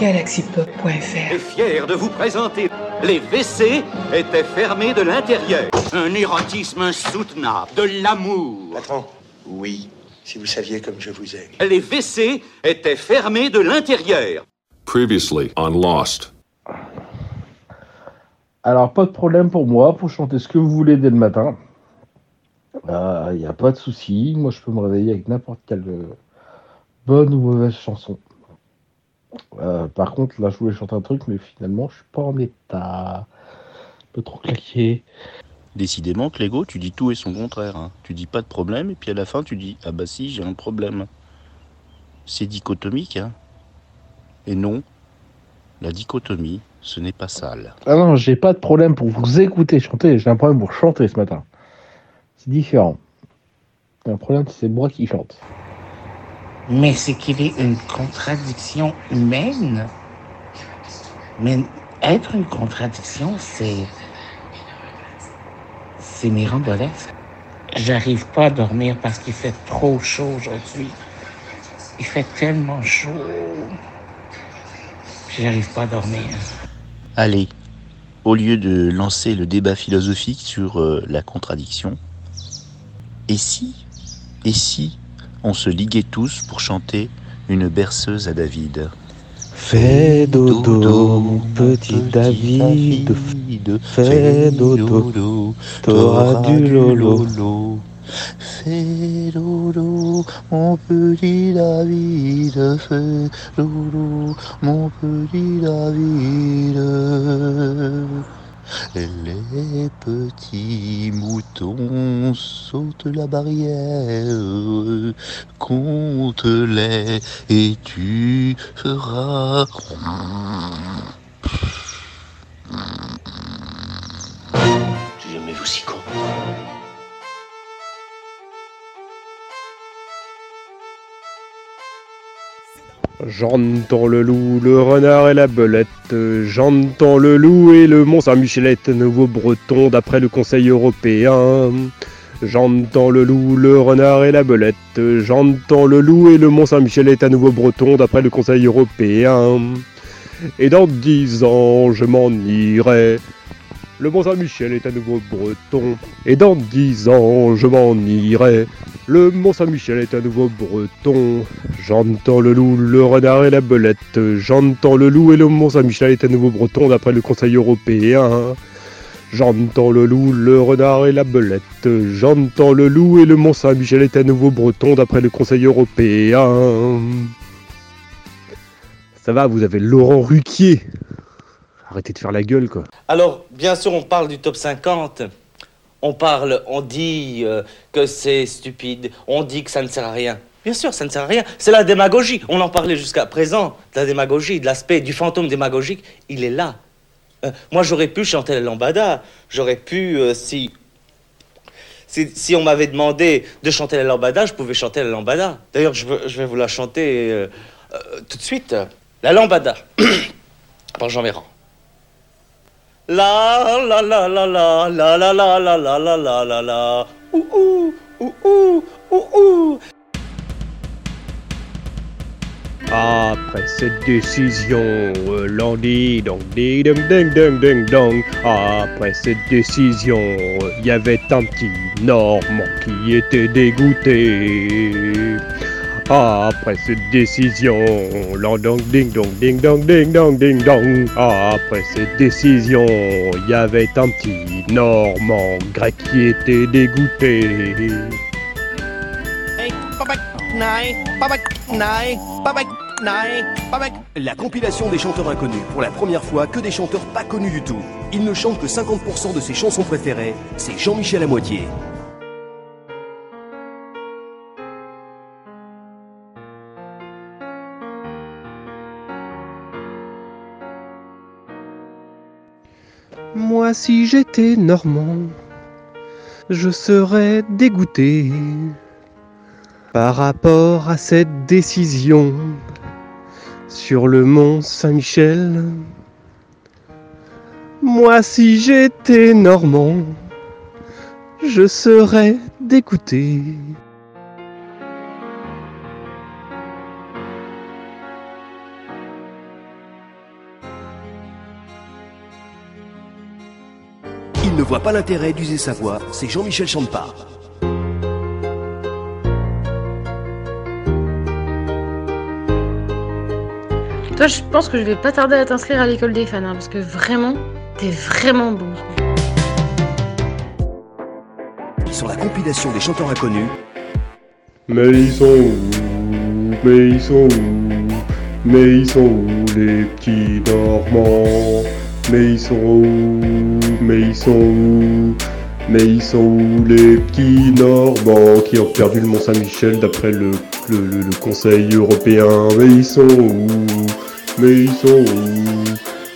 galaxypop.fr est fier de vous présenter les WC étaient fermés de l'intérieur. Un érotisme insoutenable, de l'amour. Patron Oui, si vous saviez comme je vous aime. Les WC étaient fermés de l'intérieur. Previously on Lost. Alors, pas de problème pour moi pour chanter ce que vous voulez dès le matin. Il n'y a pas de souci. Moi, je peux me réveiller avec n'importe quelle euh, bonne ou mauvaise chanson. Euh, par contre, là, je voulais chanter un truc, mais finalement, je suis pas en état. Un peu trop claqué. Décidément, Clégo, tu dis tout et son contraire. hein. Tu dis pas de problème, et puis à la fin, tu dis Ah bah si, j'ai un problème. C'est dichotomique, hein. Et non, la dichotomie, ce n'est pas sale. Ah non, j'ai pas de problème pour vous écouter chanter. J'ai un problème pour chanter ce matin. C'est différent. Un problème, c'est moi qui chante. Mais c'est qu'il est une contradiction humaine. Mais être une contradiction, c'est. C'est mirambolesque. J'arrive pas à dormir parce qu'il fait trop chaud aujourd'hui. Il fait tellement chaud. J'arrive pas à dormir. Allez, au lieu de lancer le débat philosophique sur euh, la contradiction, et si, et si on se liguait tous pour chanter une berceuse à David Fais dodo, mon petit David. Fais dodo, t'auras du lolo. Fais dodo, mon petit David. Fais dodo, mon petit David. Les petits moutons sautent la barrière, compte-les et tu feras. J'ai jamais vu si con. J'entends le loup, le renard et la belette. J'entends le loup et le Mont Saint-Michel nouveau breton d'après le Conseil européen. J'entends le loup, le renard et la belette. J'entends le loup et le Mont Saint-Michel est à nouveau breton d'après le Conseil européen. Et dans dix ans, je m'en irai. Le Mont Saint-Michel est à nouveau breton. Et dans dix ans, je m'en irai. Le Mont Saint-Michel est à nouveau breton. J'entends le loup, le renard et la belette. J'entends le loup et le Mont Saint-Michel est à nouveau breton d'après le Conseil européen. J'entends le loup, le renard et la belette. J'entends le loup et le Mont Saint-Michel est à nouveau breton d'après le Conseil européen. Ça va, vous avez Laurent Ruquier. Arrêtez de faire la gueule, quoi. Alors, bien sûr, on parle du top 50. On parle, on dit euh, que c'est stupide, on dit que ça ne sert à rien. Bien sûr, ça ne sert à rien. C'est la démagogie. On en parlait jusqu'à présent, la démagogie, de l'aspect du fantôme démagogique. Il est là. Euh, moi, j'aurais pu chanter la lambada. J'aurais pu, euh, si, si, on m'avait demandé de chanter la lambada, je pouvais chanter la lambada. D'ailleurs, je, vais vous la chanter euh, euh, tout de suite. La lambada, par Jean Méran. La la la la la la la la la la la la ouh ouh ouh ouh Après cette décision, euh, l'on dit donc ding ding ding ding dong. Après cette décision, il y avait un petit Normand qui était dégoûté. Après cette décision, l'on donc ding dong ding dong ding dong ding dong. Après cette décision, il y avait un petit Normand grec qui était dégoûté. La compilation des chanteurs inconnus. Pour la première fois, que des chanteurs pas connus du tout. Il ne chante que 50% de ses chansons préférées. C'est Jean-Michel à moitié. Moi, si j'étais normand, je serais dégoûté par rapport à cette décision sur le mont Saint-Michel, moi si j'étais normand, je serais d'écouter. Il ne voit pas l'intérêt d'user sa voix, c'est Jean-Michel Champard. Toi, je pense que je vais pas tarder à t'inscrire à l'école des fans, hein, parce que vraiment, t'es vraiment bon. Sur la compilation des chanteurs inconnus, Mais ils sont où? Mais ils sont où? Mais ils sont où les petits Normands? Mais ils sont où? Mais ils sont où? Mais ils sont où les petits Normands qui ont perdu le Mont Saint-Michel d'après le, le, le- le Conseil européen? Mais ils sont où? Mais ils sont où?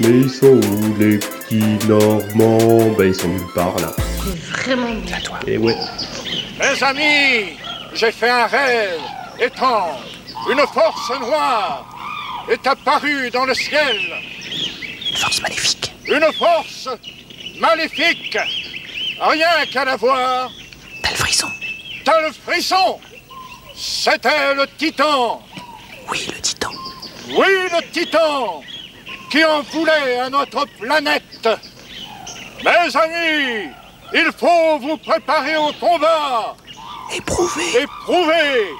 Mais ils sont où les petits Normands? Bah ils sont nulle part là. T'es vraiment bon. Et ouais. Mes amis, j'ai fait un rêve étrange. Une force noire est apparue dans le ciel. Une force maléfique. Une force maléfique. Rien qu'à la voir, T'as le frisson. t'as le frisson. C'était le titan. Oui, le titan. Oui, le titan qui en voulait à notre planète. Mes amis, il faut vous préparer au combat Éprouvé et prouver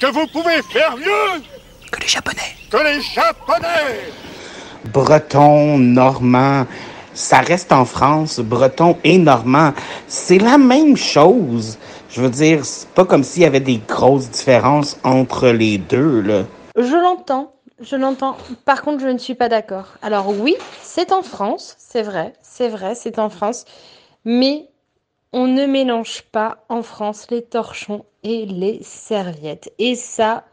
que vous pouvez faire mieux que les Japonais. que les Japonais. breton, normand, ça reste en France, breton et normand. C'est la même chose. Je veux dire, c'est pas comme s'il y avait des grosses différences entre les deux, là. Je l'entends, je l'entends. Par contre, je ne suis pas d'accord. Alors oui, c'est en France, c'est vrai, c'est vrai, c'est en France. Mais on ne mélange pas en France les torchons et les serviettes. Et ça,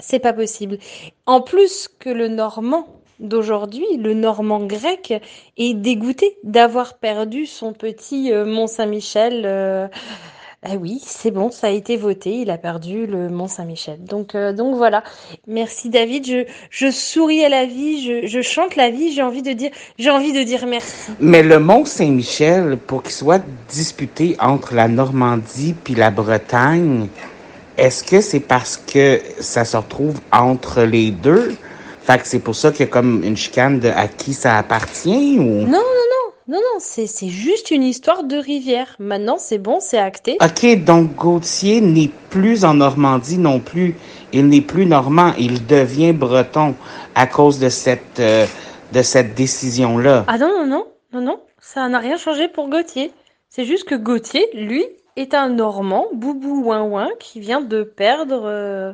c'est pas possible. En plus que le normand d'aujourd'hui, le normand grec, est dégoûté d'avoir perdu son petit euh, Mont-Saint-Michel. euh, ah oui, c'est bon, ça a été voté, il a perdu le Mont-Saint-Michel. Donc, euh, donc voilà. Merci David, je, je souris à la vie, je, je chante la vie, j'ai envie de dire, j'ai envie de dire merci. Mais le Mont Saint-Michel, pour qu'il soit disputé entre la Normandie puis la Bretagne, est-ce que c'est parce que ça se retrouve entre les deux? Fait que c'est pour ça qu'il y a comme une chicane de à qui ça appartient ou? Non, non, non, non, non, c'est, c'est juste une histoire de rivière. Maintenant, c'est bon, c'est acté. Ok, donc Gauthier n'est plus en Normandie non plus. Il n'est plus normand, il devient breton à cause de cette, euh, de cette décision-là. Ah non, non, non, non, non, ça n'a rien changé pour Gauthier. C'est juste que Gauthier, lui, est un Normand, boubou ouin ouin, qui vient de perdre euh,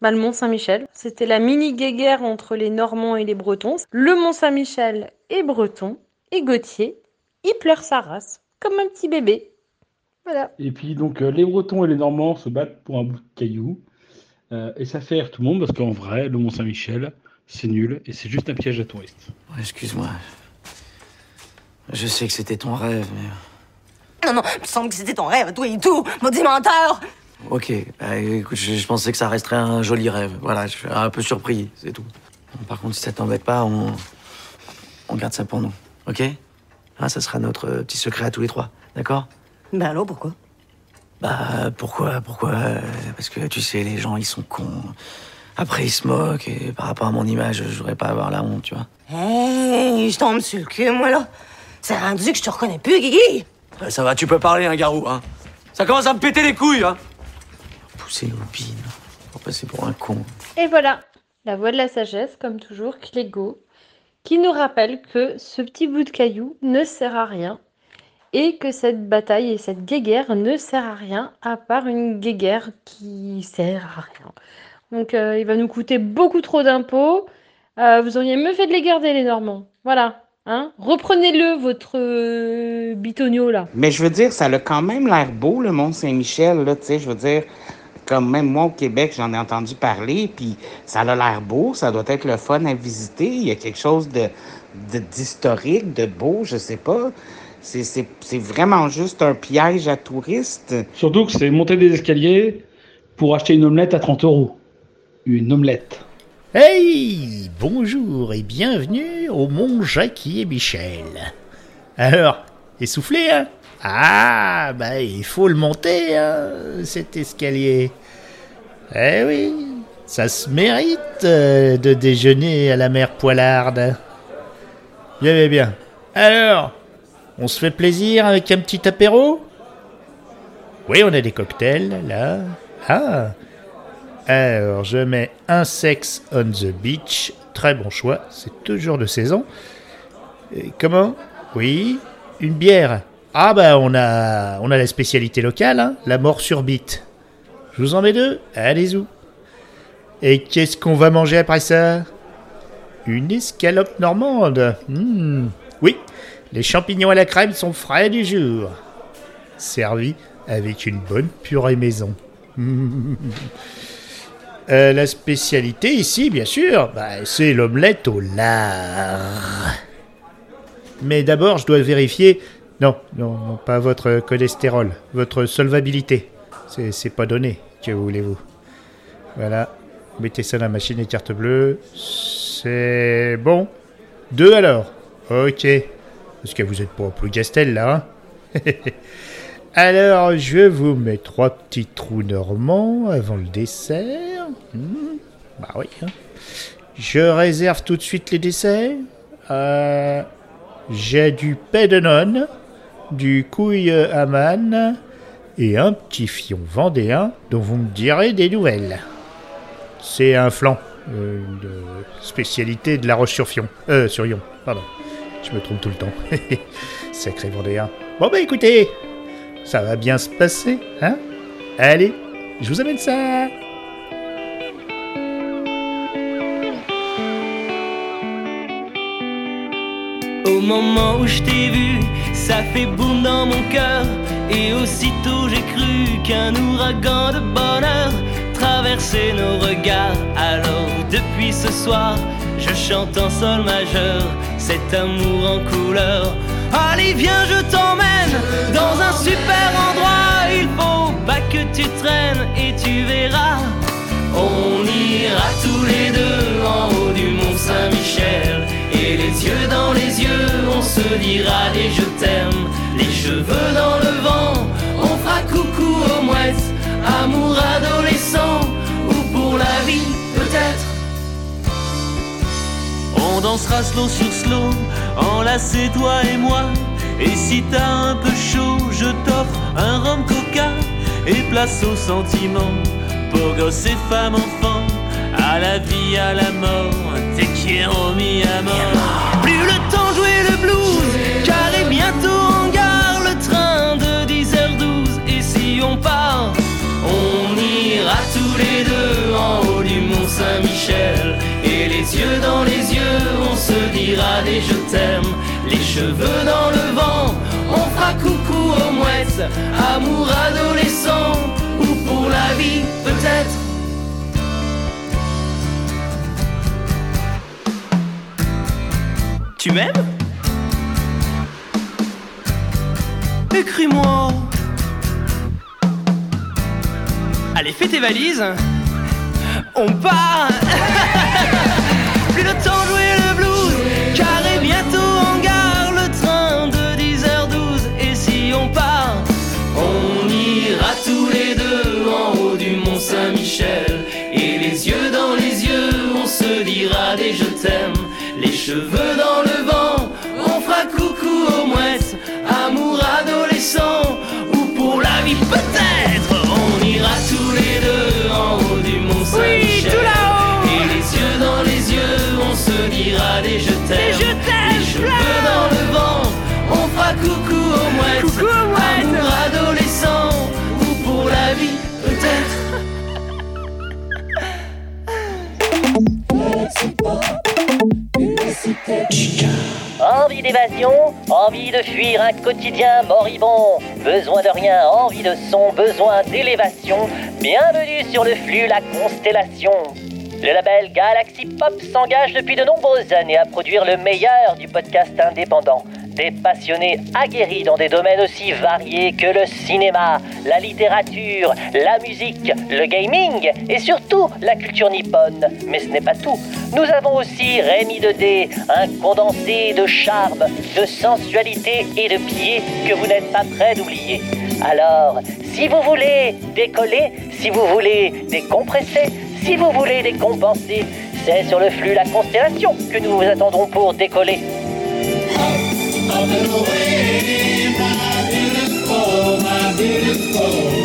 bah, le Mont-Saint-Michel. C'était la mini-guéguerre entre les Normands et les Bretons. Le Mont-Saint-Michel est breton, et Gauthier, il pleure sa race, comme un petit bébé. Voilà. Et puis donc euh, les Bretons et les Normands se battent pour un bout de caillou. Euh, et ça fait rire tout le monde parce qu'en vrai, le Mont Saint-Michel, c'est nul et c'est juste un piège à touristes. Ouais, Excuse-moi. Je sais que c'était ton rêve, mais... Non, non, il me semble que c'était ton rêve, toi et tout, maudit menteur! Ok, bah, écoute, je, je pensais que ça resterait un joli rêve. Voilà, je suis un peu surpris, c'est tout. Par contre, si ça t'embête pas, on... On garde ça pour nous, ok Hein, Ça sera notre euh, petit secret à tous les trois, d'accord? Ben alors, pourquoi? Bah, pourquoi Pourquoi? Parce que, tu sais, les gens, ils sont cons. Après, ils se moquent, et par rapport à mon image, je voudrais pas avoir la honte, tu vois. Hey, je tombe sur le cul, moi, là. C'est rendu que je te reconnais plus, Guigui! Ouais, ça va, tu peux parler, hein, Garou, hein Ça commence à me péter les couilles, hein Pousser nos bines, pour passer pour un con. Et voilà, la voix de la sagesse, comme toujours, Clégo, qui nous rappelle que ce petit bout de caillou ne sert à rien et que cette bataille et cette guéguerre ne sert à rien à part une guéguerre qui sert à rien. Donc euh, il va nous coûter beaucoup trop d'impôts. Euh, vous auriez mieux fait de les garder, les Normands. Voilà. Hein Reprenez-le, votre euh, bitonio, là. Mais je veux dire, ça a quand même l'air beau, le Mont Saint-Michel, là, tu sais, je veux dire, comme même moi au Québec, j'en ai entendu parler, puis ça a l'air beau, ça doit être le fun à visiter, il y a quelque chose de de- d'historique, de, beau, je sais pas. C'est- C'est c'est vraiment juste un piège à touristes. Surtout que c'est monter des escaliers pour acheter une omelette à 30 euros. Une omelette. Hey, bonjour et bienvenue au Mont Jackie et Michel. Alors, essoufflé, hein? Ah, bah il faut le monter, hein, cet escalier. Eh oui, ça se mérite euh, de déjeuner à la mer Poilarde. Bien, bien, bien. Alors, On se fait plaisir avec un petit apéro? Oui, on a des cocktails, là. Ah Alors, je mets un sex on the beach. Très bon choix, c'est toujours de saison. Comment? Oui, une bière. Ah bah on a on a la spécialité locale, hein, la mort sur bite. Je vous en mets deux Allez-y. Et qu'est-ce qu'on va manger après ça? Une escalope normande. Hmm. Oui, les champignons à la crème sont frais du jour. Servi avec une bonne purée maison. Euh, la spécialité ici, bien sûr, bah, c'est l'omelette au lard. Mais d'abord, je dois vérifier. Non, non, non, pas votre cholestérol, votre solvabilité. C'est, pas donné, que voulez-vous. Voilà, mettez ça dans la machine et carte bleue. C'est bon. Deux alors. Ok. Parce que vous êtes pas plus Gastel là. hein alors, je vous mets trois petits trous normands avant le dessert. Hmm, Bah oui. hein. Je réserve tout de suite les desserts. Euh, J'ai du pédenon, du couille à manne et un petit fion vendéen dont vous me direz des nouvelles. C'est un flan euh, de spécialité de la Roche-sur-Fion. Euh, sur Yon, pardon. Je me trompe tout le temps. Sacré vendéen. Bon bah écoutez, ça va bien se passer, hein? Allez, je vous amène ça Au moment où je t'ai vu, ça fait boum dans mon cœur. Et aussitôt j'ai cru qu'un ouragan de bonheur traversait nos regards. Alors depuis ce soir, je chante en sol majeur cet amour en couleur. Allez, viens, je t'emmène dans un super endroit. Il faut pas que tu traînes et tu verras. On ira tous les deux en haut du mont Saint-Michel. Et les yeux dans les yeux, dira des je t'aime. Les cheveux dans le vent, on fera coucou aux mouettes. Amour adolescent, ou pour la vie peut-être. On dansera slow sur slow, enlacés toi et moi. Et si t'as un peu chaud, je t'offre un rhum coca et place au sentiment. Pour gosses et femmes, enfants, à la vie, à la mort, te quiero mi amor. Bientôt en gare le train de 10h12. Et si on part, on ira tous les deux en haut du mont Saint-Michel. Et les yeux dans les yeux, on se dira des je t'aime. Les cheveux dans le vent, on fera coucou aux mouettes. Amour adolescent, ou pour la vie peut-être. Tu m'aimes? Écris-moi. Allez, fais tes valises. On part. Plus le temps jouer le blues, car est bientôt en gare le train de 10h12. Et si on part, on ira tous les deux en haut du mont Saint-Michel. Et les yeux dans les yeux, on se dira des je t'aime. Les cheveux dans Envie d'évasion, envie de fuir un quotidien moribond, besoin de rien, envie de son, besoin d'élévation. Bienvenue sur le flux La Constellation. Le label Galaxy Pop s'engage depuis de nombreuses années à produire le meilleur du podcast indépendant. Des passionnés aguerris dans des domaines aussi variés que le cinéma, la littérature, la musique, le gaming et surtout la culture nippone. Mais ce n'est pas tout. Nous avons aussi Rémi Dedé, un condensé de charme, de sensualité et de pied que vous n'êtes pas prêt d'oublier. Alors, si vous voulez décoller, si vous voulez décompresser, si vous voulez décompenser, c'est sur le flux La Constellation que nous vous attendrons pour décoller. Open my beautiful, my beautiful.